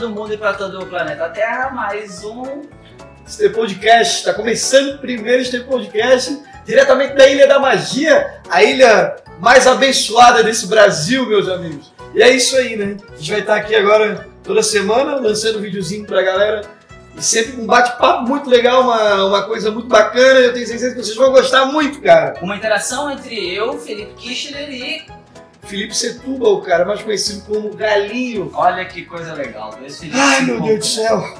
todo mundo e para todo o planeta Terra, mais um Step Podcast. Está começando o primeiro Step Podcast, diretamente da Ilha da Magia, a ilha mais abençoada desse Brasil, meus amigos. E é isso aí, né? A gente vai estar aqui agora toda semana lançando um videozinho pra galera. E sempre com um bate-papo muito legal, uma, uma coisa muito bacana. Eu tenho certeza que vocês vão gostar muito, cara. Uma interação entre eu, Felipe Kirchner e. Felipe Setúbal, o cara mais conhecido como Galinho. Olha que coisa legal. Esse Ai, meu. Deus do céu.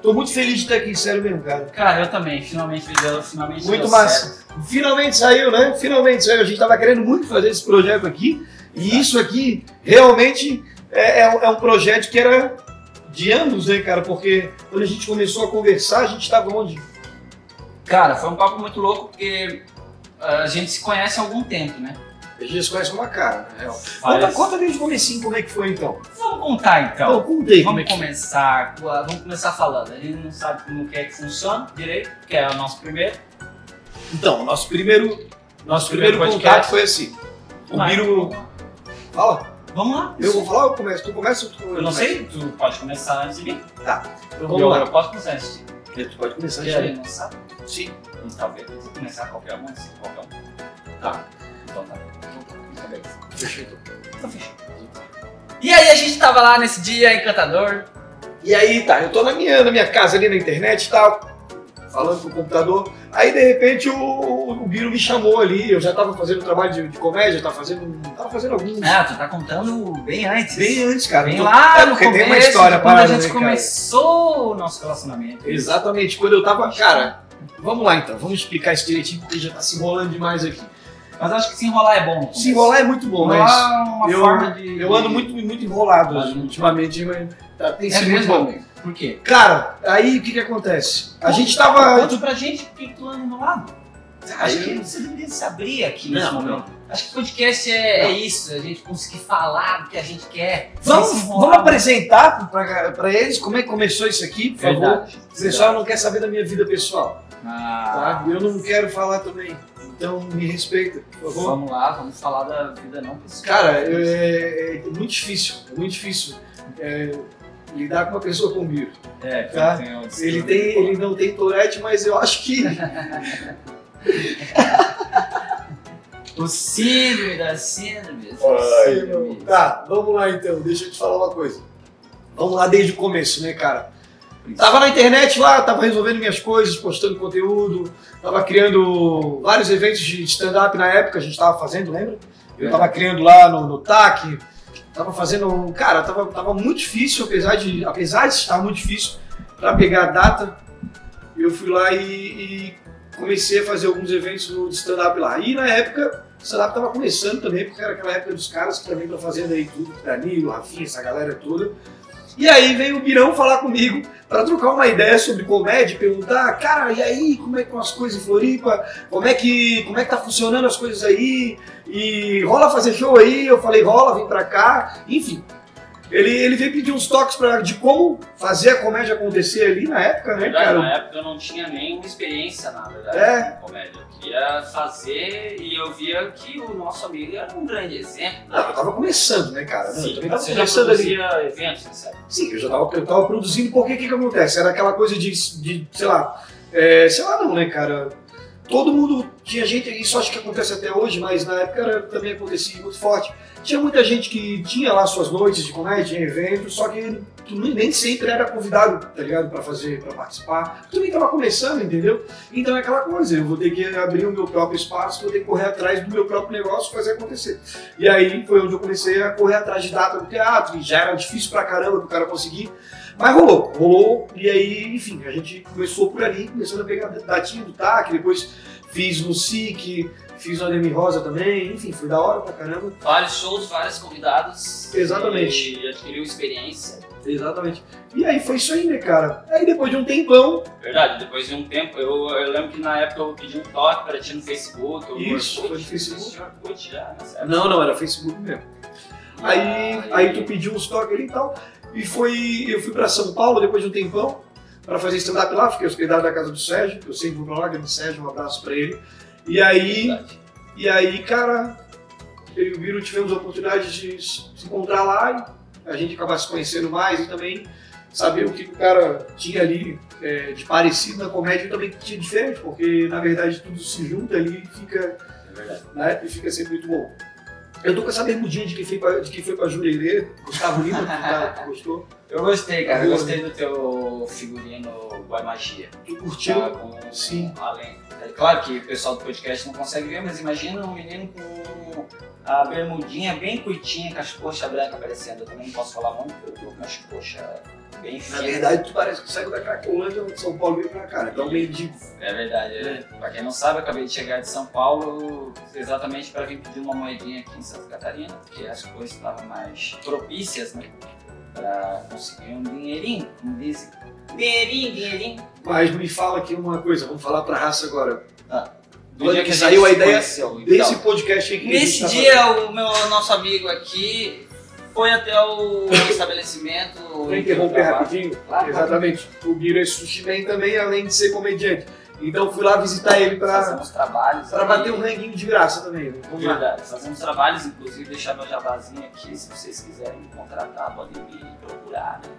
Tô muito feliz de estar aqui, sério mesmo, cara. Cara, eu também. Finalmente deu, finalmente Muito massa. certo. Finalmente saiu, né? Finalmente saiu. A gente tava querendo muito fazer esse projeto aqui. E isso aqui realmente é, é um- é um projeto que era de ambos, né, cara? Porque quando a gente começou a conversar, a gente estava onde? Cara, foi um papo muito louco porque ah, a gente se conhece há algum tempo, né? A gente conhece uma cara, na real. Conta, conta desde o comecinho como é que foi, então. Vamos contar então. Então, contei como é Vamos que começar, vamos começar falando. A gente não sabe como que é que funciona direito, que é o nosso primeiro. Então, nosso primeiro, nosso primeiro, primeiro contato podcast. foi assim. O Vai, Biro... Fala. Vamos lá. Eu vou falar ou eu começo? Tu começa ou tu Eu não sei, tu pode começar antes de mim. Então Eu, vamos lá. eu posso começar antes de ti. Tu pode começar Porque já. a gente não sabe. Sim. E talvez começar qualquer um, assim, qualquer um. Tá. Então tá. Então. E aí a gente tava lá nesse dia encantador. E aí, tá, eu tô na minha, na minha casa ali na internet e tal, falando com o computador. Aí, de repente, o, o Biro me chamou ali. Eu já tava fazendo trabalho de, de comédia, tava fazendo, tava fazendo alguns. Ah, tu tá contando bem antes. Bem antes, cara. Bem Tô- lá é porque começo, tem uma história quando a gente né, começou o nosso relacionamento. Exatamente, quando eu tava. Cara, vamos lá então, vamos explicar isso direitinho, porque já tá se enrolando demais aqui. Mas acho que se enrolar é bom. Se enrolar é muito bom, Enrolar mas. é uma eu- forma de... Eu ando muito, muito enrolado muito. ultimamente, mas tá- tem É sido muito mesmo? bom. Por quê? Cara, aí o que que acontece? A gente tava. Conta pra gente por que tu anda enrolado. Acho que você deveria se abrir aqui nesse Não, momento. Acho que podcast é, é isso, a gente conseguir falar o que a gente quer. Vamos, vamos apresentar pra, pra eles como é que começou isso aqui, por favor. Verdade. O pessoal não quer saber da minha vida pessoal, Ah, tá? Eu não quero falar também. Então me respeita, por favor. Vamos lá, vamos falar da vida não pessoal. Cara, é, é muito difícil, é muito difícil é, lidar com uma pessoa com vírus. É, Tá. tem Ele, tem, ele não tem Tourette, mas eu acho que. O síndrome da síndrome. Ai. Tá, vamos lá então, deixa eu te falar uma coisa. Vamos lá desde o começo, né, cara? Tava na internet lá, tava resolvendo minhas coisas, postando conteúdo, tava criando vários eventos de stand-up na época, a gente tava fazendo, lembra? Eu tava criando lá no, no TAC, tava fazendo. Cara, tava, tava muito difícil, apesar de, apesar de estar muito difícil pra pegar a data, eu fui lá e, e comecei a fazer alguns eventos de stand-up lá. E na época, o stand-up tava começando também, porque era aquela época dos caras que também estão fazendo aí tudo, Danilo, Rafinha, essa galera toda. E aí veio o Birão falar comigo para trocar uma ideia sobre comédia, perguntar, cara, e aí, como é que estão as coisas em Floripa? Como é que, como é que tá funcionando as coisas aí? E rola fazer show aí? Eu falei, rola, vem pra cá. Enfim, ele, ele veio pedir uns toques pra, de como fazer a comédia acontecer ali na época, né, Verdade, cara? na época eu não tinha nenhuma experiência, na verdade, É. com comédia. Eu queria fazer e eu via que o nosso amigo era um grande exemplo. Não, eu tava começando, né, cara? Não, eu Sim, também tava você já começando ali. eventos, sabe? Sim, eu já tava, eu tava produzindo, porque o que que acontece? Era aquela coisa de, de sei lá, é, sei lá não, né, cara? Todo mundo, tinha gente, isso acho que acontece até hoje, mas na época era, também acontecia muito forte. Tinha muita gente que tinha lá suas noites de comédia, eventos, só que tu nem nem sempre era convidado, tá ligado, pra fazer, pra participar. Tu também tava começando, entendeu? Então é aquela coisa, eu vou ter que abrir o meu próprio espaço, vou ter que correr atrás do meu próprio negócio, fazer acontecer. E aí foi onde eu comecei a correr atrás de data no teatro, e já era difícil pra caramba pro cara conseguir. Mas rolou, rolou, e aí, enfim, a gente começou por ali, começando a pegar datinha do TAC, depois fiz no SIC, fiz no Ademir Rosa também, enfim, foi da hora pra caramba. Vários shows, vários convidados. Exatamente. E adquiriu experiência. Exatamente. E aí foi isso aí, né, cara? Aí depois de um tempão, Verdade, depois de um tempo, eu, eu lembro que na época eu pedi um toque pra ti no Facebook. Isso, foi no Facebook. Época. não, não, era Facebook mesmo. Aí, Ah, aí tu pediu uns toques ali e tal, e foi, eu fui pra São Paulo depois de um tempão, pra fazer stand-up lá, fiquei hospedado na casa do Sérgio, eu sempre vou lá, grande Sérgio, um abraço pra ele. E aí, Verdade. E aí, cara, eu e o Biro tivemos a oportunidade de se encontrar lá e a gente acabar se conhecendo mais e também saber o que o cara tinha ali é, de parecido na comédia e também tinha diferente, porque na verdade tudo se junta ali e fica, É né, e fica sempre muito bom. Eu tô com essa bermudinha de quem foi pra, de quem foi pra Jurerê, Gustavo Lima, tu, tá, gostou? Eu gostei, cara. Eu gostei do teu figurino Boy Magia. Tu curtiu? Tá com, Sim. Além. É claro que o pessoal do podcast não consegue ver, mas imagina um menino com a bermudinha bem curtinha, com as coxas brancas aparecendo. Eu também não posso falar muito, porque eu tô com as coxas Na verdade, tu parece que saiu da Cracolândia de São Paulo veio pra cá, né? Então, mendigo. É verdade. É. Pra quem não sabe, eu acabei de chegar de São Paulo exatamente para vir pedir uma moedinha aqui em Santa Catarina, porque as coisas estavam mais propícias, né? Pra conseguir um dinheirinho, como dizem. Dinheirinho, dinheirinho. Mas me fala aqui uma coisa, vamos falar pra raça agora. Do Quando dia que que saiu a ideia conheceu. Desse Então, podcast aí que a gente Nesse tá dia, o meu nosso amigo aqui foi até o estabelecimento. Vou interromper rapidinho. Claro. Exatamente. O Biro é sushi man também, além de ser comediante. Então fui lá visitar ele pra, Fazemos trabalhos. aí. bater um ranguinho de graça também. Vamos lá. Verdade, fazemos trabalhos, inclusive deixar meu jabazinho aqui, se vocês quiserem me contratar, podem me procurar, né?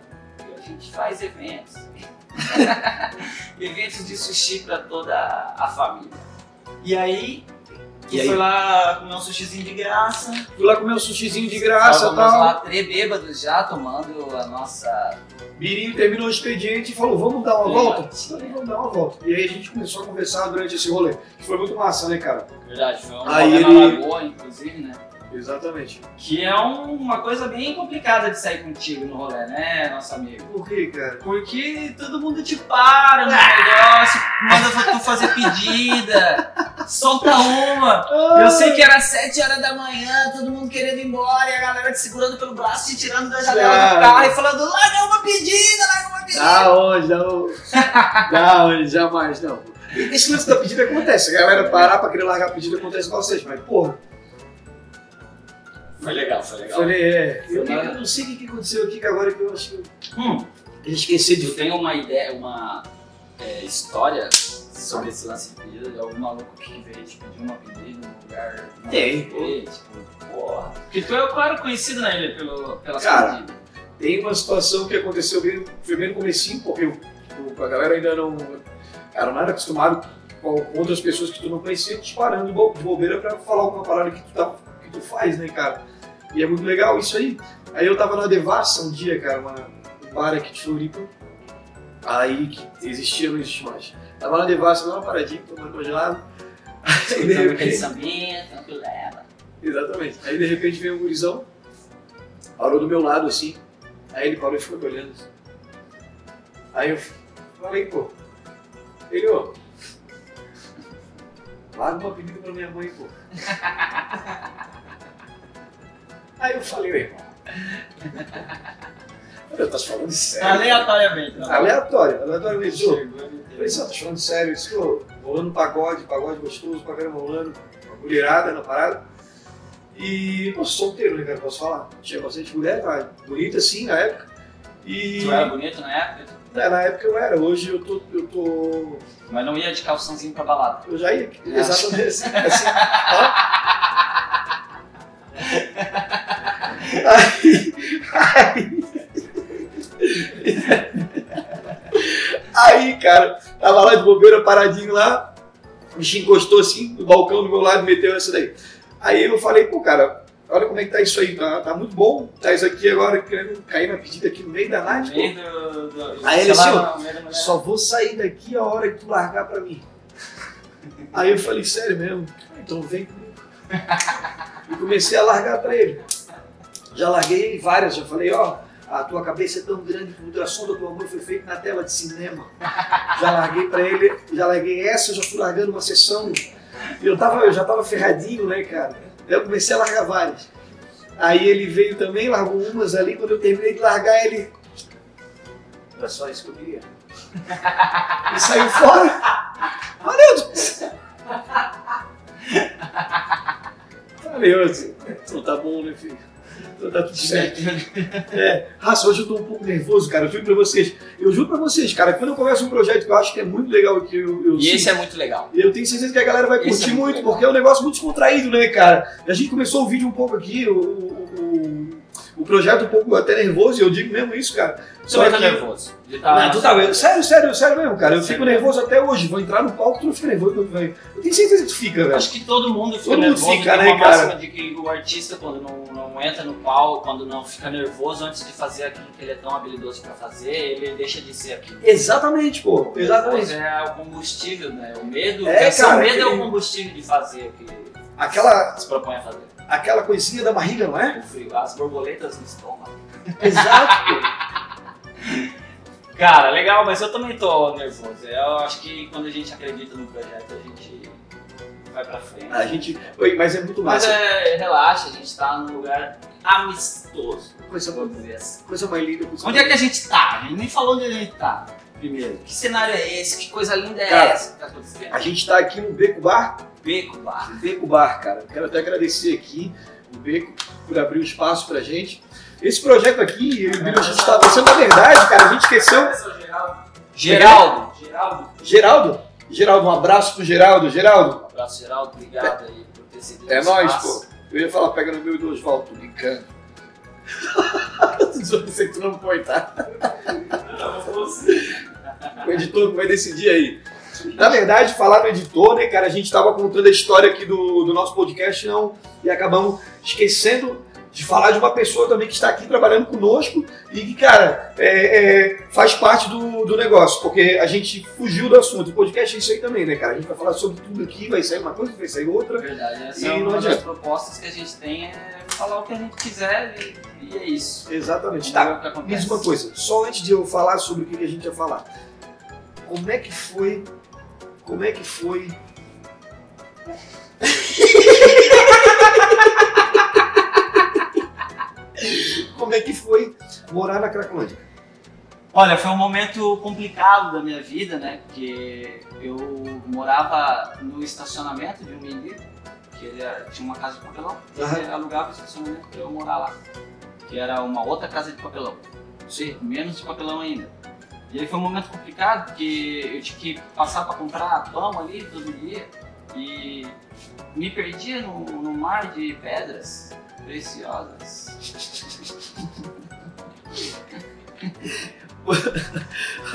E a gente faz eventos. eventos de sushi para toda a família. E aí, E aí? foi lá comer um sushizinho de graça. Fui lá comer um sushizinho de graça e tal. lá três bêbados já tomando a nossa. Birinho terminou o expediente e falou: vamos dar uma É, volta? Falei, vamos dar uma volta. E aí a gente começou a conversar durante esse rolê. Que foi muito massa, né, cara? Verdade, foi um Aí rolê na ele- lagoa, inclusive, né? Exatamente. Que é um- uma coisa bem complicada de sair contigo no rolê, né, nosso amigo? Por quê, cara? Porque todo mundo te para no negócio, manda tu fazer pedida, solta uma. Eu sei que era 7 horas da manhã, todo mundo querendo ir embora e a galera te segurando pelo braço, te tirando da janela Ah. do carro e falando: larga uma pedida, larga uma pedida. Da onde? Da onde? Da onde? Jamais, não. Esse lance da pedida acontece. A galera parar pra querer largar a pedida acontece com vocês, mas porra. Foi legal, foi legal. Falei, é. Eu, Foi eu lá. não sei o que que aconteceu aqui, que agora que eu acho que eu Hum, eu esqueci de eu tenho uma ideia, uma é, história sobre esse lance de pedida de algum maluco que veio te pedir uma pedida num lugar. Tem, ver, Tipo, porra. Porque tu é, claro, conhecido na ilha pelo, pelas Cara, pedidas. Tem uma situação que aconteceu bem, foi bem no comecinho, porque eu, eu- a galera ainda não. Cara, não era acostumado com, outras pessoas que tu não conhecia te parando de bobeira pra falar alguma parada que tu, tá, que tu faz, né, cara? E é muito legal isso aí. Aí eu tava na Devassa um dia, cara, uma, um bar aqui de Floripa. Aí que existia, não existe mais. Tava na Devassa, lá uma paradinha, tomando congelado. Aí de repente. tranquilela. Exatamente. Aí de repente veio um gurizão, parou do meu lado assim. Aí ele parou e ficou me olhando. assim. Aí eu falei, pô, ele, ô, larga uma pedida pra minha mãe, pô. Aí eu falei, ué, irmão. Eu tá falando sério. Aleatoriamente. não. Aleatório, aleatório eu falei, você tá falando sério? Isso, pô, rolando pagode, pagode gostoso, caramba rolando, mulherada na parada. E, pô, solteiro, né, cara, posso falar? Tinha bastante mulher, tá? Bonita assim na época. E. Tu era bonito na época, É, na época eu era, hoje eu tô. Eu tô. mas não ia de calçãozinho pra balada. Eu já ia. Ah. Exatamente assim. assim Aí. Aí. Aí, cara, tava lá de bobeira, paradinho lá, o bichinho encostou assim no balcão do meu lado e meteu essa daí. Aí eu falei, pô, cara, olha como é que tá isso aí, tá, tá muito bom, tá isso aqui agora querendo cair na pedida aqui no meio da night, pô. do, do, Aí ele assim, ó, mulher. Só vou sair daqui a hora que tu largar pra mim. Aí eu falei, sério mesmo? Então vem comigo. E comecei a largar pra ele. Já larguei várias, já falei, ó, a tua cabeça é tão grande que o ultrassom do tua mãe foi feito na tela de cinema. Já larguei pra ele, já larguei essa, já fui largando uma sessão. Eu, tava, eu já tava ferradinho, né, cara? Eu comecei a largar várias. Aí ele veio também, largou umas ali, quando eu terminei de largar, ele. Era só isso que eu queria. E saiu fora. Valeu! Valeu, assim. Então tá bom, né, filho? Então tá tudo certo. É, raça, hoje eu tô um pouco nervoso, cara. Eu juro pra vocês. Eu juro pra vocês, cara, quando eu começo um projeto que eu acho que é muito legal que eu, eu E esse é muito legal. eu tenho certeza que a galera vai Esse curtir é muito muito, porque é um negócio muito descontraído, né, cara? A gente começou o vídeo um pouco aqui, o, o, o- o projeto um pouco até nervoso, e eu digo mesmo isso, cara. Só que... nervoso. Tá não, tu tá, sério, sério, sério mesmo, cara. Eu sério fico nervoso até hoje. Vou entrar no palco, tu não fica nervoso. Eu tenho certeza que tu fica, velho. Acho que todo mundo fica todo nervoso. Mundo fica, né, cara? de que o artista, quando não, não entra no palco, quando não fica nervoso antes de fazer aquilo que ele é tão habilidoso pra fazer, ele deixa de ser aquilo. Exatamente, pô. Exatamente. É o combustível, né? O medo, é, cara, o medo é o combustível de fazer o que aquela, se propõe a fazer. Aquela coisinha da barriga, não é? O frio, as borboletas no estômago. Exato. Cara, legal, mas eu também tô nervoso. Eu acho que quando a gente acredita no projeto, a gente vai pra frente. A gente. Oi, mas é muito massa. Mas é, relaxa, a gente tá num lugar amistoso. Coisa, vou dizer assim. coisa mais linda. Onde é que a gente tá? A gente nem falou onde a gente tá. Primeiro, que cenário é esse? Que coisa linda é cara, essa que tá acontecendo? A gente tá aqui no Beco Bar. Beco Bar. Beco Bar, cara. Quero até agradecer aqui o Beco por abrir o espaço pra gente. Esse projeto aqui, eu e a gente está pensando, na verdade, cara, a gente esqueceu. Geraldo. Geraldo. Geraldo? Geraldo, um abraço pro Geraldo. Geraldo. Um abraço, Geraldo. Obrigado aí por ter sido É nóis, pô. Eu ia falar, pega no meu do Oswaldo, brincando. Que tu não põe, tá? o editor vai decidir aí. Na verdade, falar editor, né, cara, a gente estava contando a história aqui do, do nosso podcast, não, e acabamos esquecendo de falar de uma pessoa também que está aqui trabalhando conosco e que, cara, é, é, faz parte do, do negócio, porque a gente fugiu do assunto. O podcast é isso aí também, né, cara? A gente vai falar sobre tudo aqui, vai sair uma coisa, vai sair outra. Verdade, essa e é uma das propostas que a gente tem é falar o que a gente quiser e, e é isso. Exatamente. Tá, diz uma coisa, só antes de eu falar sobre o que a gente ia falar, como é que foi, como é que foi... Como é que foi morar na Cracolândia? Olha, foi um momento complicado da minha vida, né? Porque eu morava no estacionamento de um menino, que ele tinha uma casa de papelão, e uhum. ele alugava o estacionamento para eu morar lá. Que era uma outra casa de papelão. Sim. Menos de papelão ainda. E aí foi um momento complicado, porque eu tinha que passar para comprar pão ali todo dia e me perdia no, no mar de pedras preciosas.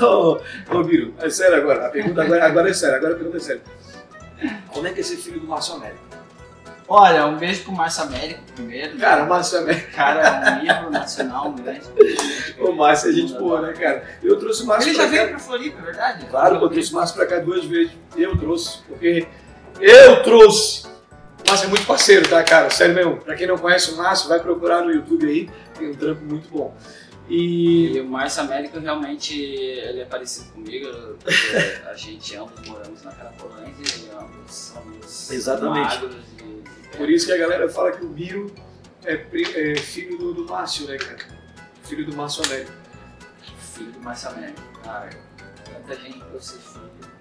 ô, ô Biro, é sério agora. A pergunta agora, agora é séria. Agora a pergunta é séria. Como é que é ser filho do Márcio Américo? Olha, um beijo pro Márcio Américo primeiro. Cara, o Márcio Américo. Cara, é um livro nacional, um grande. O Márcio é gente boa, né, cara? Eu trouxe o Márcio Ele já veio pra Floripa, é verdade? Claro, eu trouxe o Márcio pra cá duas vezes. Eu trouxe, porque eu trouxe Márcio é muito parceiro, tá, cara? Sério mesmo. Pra quem não conhece o Márcio, vai procurar no YouTube aí. Tem um trampo muito bom. E... e o Márcio Américo realmente ele é parecido comigo. a gente ambos moramos na Caracolândia e ambos somos Exatamente. Por isso que a galera fala que o Biro é, é filho do, do Márcio, né, cara? Filho do Márcio Américo. Filho do Márcio Américo. Cara, tanta gente pra ser filho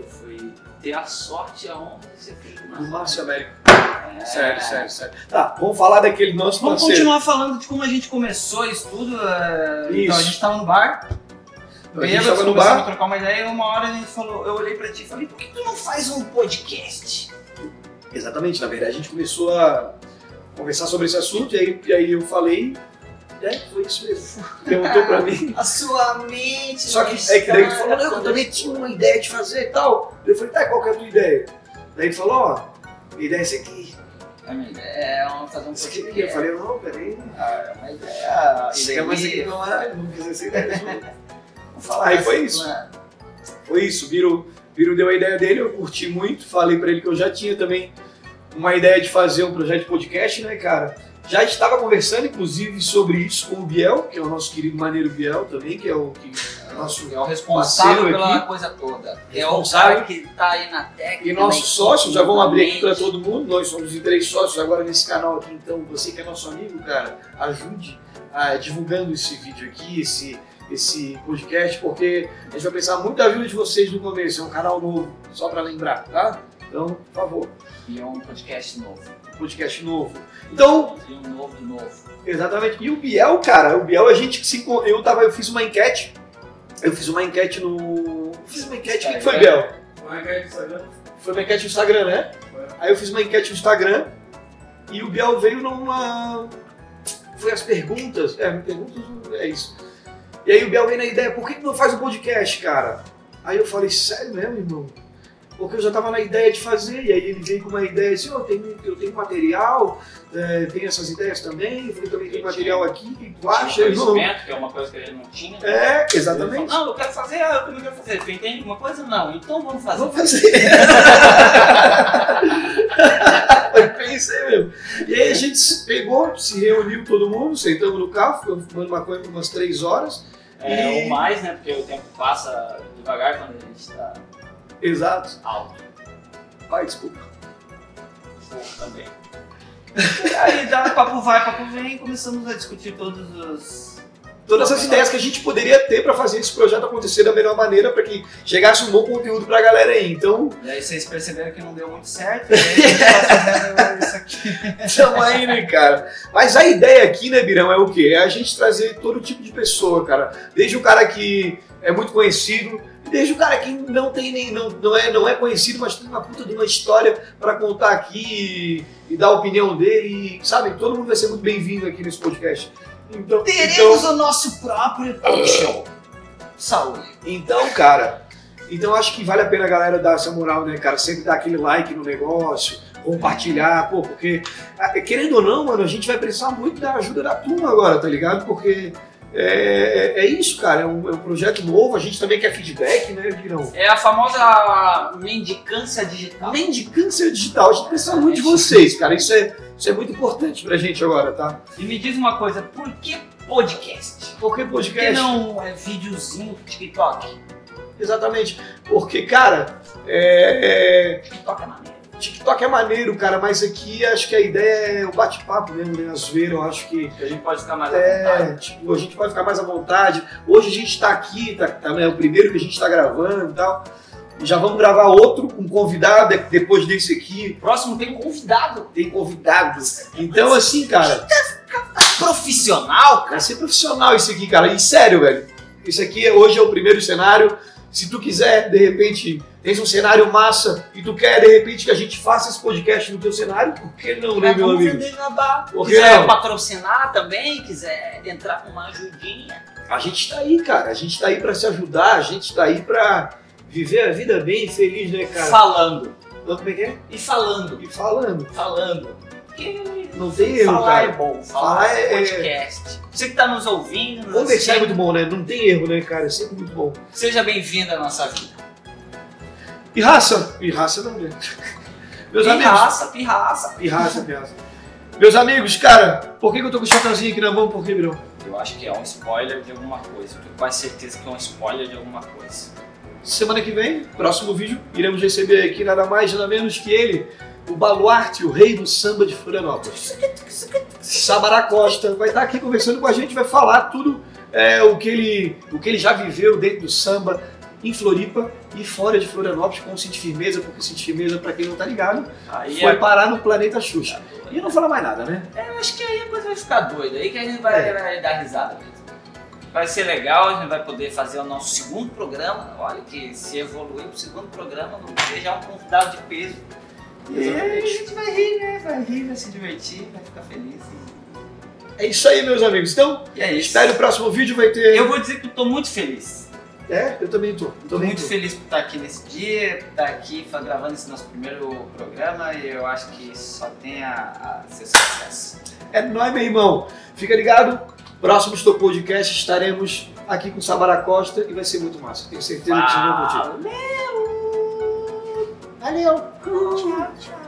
eu fui ter a sorte e a honra de ser filho do Márcio Américo. É... Sério, sério, sério. Tá, vamos falar daquele nosso Vamos parceiro. continuar falando de como a gente começou isso tudo. É... Isso. Então, a gente estava no bar. A gente estava no bar. a trocar uma ideia e uma hora a gente falou, eu olhei pra ti e falei, por que tu não faz um podcast? Exatamente, na verdade a gente começou a conversar sobre esse assunto e aí, e aí eu falei, é, foi isso mesmo. Perguntou pra mim. A sua mente. Só que é que daí tu falou, não, eu também tinha uma ideia de fazer e tal. Eu falei, tá, qual que é a tua ideia? Daí ele falou, ó, a ideia é essa aqui. A minha ideia é fazer um podcast. Eu falei, não, peraí. Ah, uma ideia. Isso é mais aqui não é, não quis essa ideia. Vamos falar. Aí foi isso. Foi isso, Biro, Biro deu a ideia dele, eu curti muito, falei pra ele que eu já tinha também uma ideia de fazer um projeto de podcast, né, cara? Já estava conversando, inclusive, sobre isso com o Biel, que é o nosso querido Maneiro Biel também, que é o que é nosso é o responsável pela aqui. coisa toda. É o cara que está aí na técnica. E nosso sócio, já vamos abrir aqui para todo mundo. Nós somos em três sócios agora nesse canal aqui, então você que é nosso amigo, cara, ajude a, divulgando esse vídeo aqui, esse, esse podcast, porque a gente vai pensar muito da vida de vocês no começo. É um canal novo, só para lembrar, tá? Então, por favor. E é um podcast novo. Podcast novo. Então. E um novo novo. Exatamente. E o Biel, cara, o Biel a gente se. Eu, tava, eu fiz uma enquete. Eu fiz uma enquete no. Fiz uma enquete. O que foi, Biel? Uma enquete no Instagram. Foi uma enquete no Instagram, né? Foi. Aí eu fiz uma enquete no Instagram e o Biel veio numa. foi as perguntas. É, perguntas é isso. E aí o Biel veio na ideia, por que, que não faz um podcast, cara? Aí eu falei, sério mesmo, irmão? Porque eu já estava na ideia de fazer, e aí ele veio com uma ideia assim, oh, eu, tenho, eu tenho material, é, tem essas ideias também, eu falei, também tem material aqui, tu acha? Irmão? que é uma coisa que gente não tinha. É, exatamente. Falou, não, eu quero fazer, ah, eu também quero fazer. Tu entende alguma coisa? Não, então vamos fazer. Vamos fazer. pensei mesmo. E aí a gente pegou, se reuniu todo mundo, sentamos no carro, ficamos fumando maconha por umas três horas. É, e... Ou mais, né? Porque o tempo passa devagar quando a gente está Exato. Alto. Vai, desculpa. Também. e aí, dá papo vai, papo vem, começamos a discutir todos os todas as ideias que a gente poderia ter para fazer esse projeto acontecer da melhor maneira para que chegasse um bom conteúdo para a galera aí. Então, e aí vocês perceberam que não deu muito certo, e aí a gente fazendo isso aqui. Estamos aí, né, cara? Mas a ideia aqui, né, Birão, é o quê? É a gente trazer todo tipo de pessoa, cara. Desde o cara que é muito conhecido, desde o cara que não tem nem não, não, é, não é conhecido, mas tem uma puta de uma história para contar aqui e, e, dar a opinião dele, e, sabe? Todo mundo vai ser muito bem-vindo aqui nesse podcast. Então, Teremos então, o nosso próprio talk show. Saúde. Então, cara, então acho que vale a pena a galera dar essa moral, né, cara? Sempre dar aquele like no negócio, compartilhar, pô, porque ah, querendo ou não, mano, a gente vai precisar muito da ajuda da turma agora, tá ligado? Porque é, é, é, isso, cara. É um, é um, projeto novo. A gente também quer feedback, né, Virão? É a famosa mendicância digital. Mendicância digital. A gente precisa muito de vocês, cara. Isso é, isso é muito importante pra gente agora, tá? E me diz uma coisa: por que podcast? Por que podcast? Por que não é videozinho TikTok? Exatamente. Porque, cara, é. TikTok é maneiro. TikTok é maneiro, cara, mas aqui acho que a ideia é o bate-papo mesmo, né? As ver, eu acho que. A gente pode ficar mais é, à vontade. Tipo, a gente pode ficar mais à vontade. Hoje a gente está aqui, tá, tá, né, o primeiro que a gente está gravando e tal. Já vamos gravar outro com um convidado depois desse aqui. Próximo tem convidado. Tem convidado. Então, assim, cara. Profissional, cara. Vai ser profissional isso aqui, cara. E sério, velho. Isso aqui hoje é o primeiro cenário. Se tu quiser, de repente, tens um cenário massa e tu quer, de repente, que a gente faça esse podcast no teu cenário, por que não, né, meu amigo? Por quiser não? patrocinar também, quiser entrar com uma ajudinha. A gente tá aí, cara. A gente tá aí para se ajudar, a gente tá aí para viver a vida bem feliz, né, cara? Falando. Como é que é? E falando. E falando. Falando. Porque não tem erro, falar cara. é bom. Falar, falar é, é podcast. Você que está nos ouvindo. Nos Conversar é muito bom, né? Não tem erro, né, cara? É sempre muito bom. Seja bem-vindo à nossa vida. Pirraça. Pirraça não, né? Meus pirraça, amigos. pirraça. Pirraça, pirraça. Meus amigos, cara, por que, que eu tô com o chapeuzinho aqui na mão? Por que, Birão? Eu acho que é um spoiler de alguma coisa. Eu tenho quase certeza que é um spoiler de alguma coisa. Semana que vem, próximo vídeo, iremos receber aqui nada mais, nada menos que ele, o baluarte, o rei do samba de Florianópolis. Sabará Costa vai estar aqui conversando com a gente, vai falar tudo é, o, que ele, o que ele já viveu dentro do samba em Floripa e fora de Florianópolis com o Cinti Firmeza, porque o Cinti Firmeza, para quem não tá ligado, aí foi é... parar no planeta Xuxa. E eu não falo mais nada, né? É, eu acho que aí a coisa vai ficar doida, aí que a gente vai, é. dar risada mesmo. Vai ser legal, a gente vai poder fazer o nosso segundo programa. Olha que se evoluir para o segundo programa, não ter já um convidado de peso. E aí a gente vai rir, né? Vai rir, vai se divertir, vai ficar feliz. É isso aí, meus amigos. Então, é espere o próximo vídeo, vai ter. Eu vou dizer que eu tô muito feliz. É, eu também tô. Estou muito tô. feliz por estar aqui nesse dia, por estar aqui gravando esse nosso primeiro programa e eu acho que só tem a, a ser sucesso. É nóis, meu irmão. Fica ligado. Próximo Estou Podcast estaremos aqui com Samara Costa e vai ser muito massa. Tenho certeza que vocês vão curtir. Valeu! Valeu! Tchau, tchau.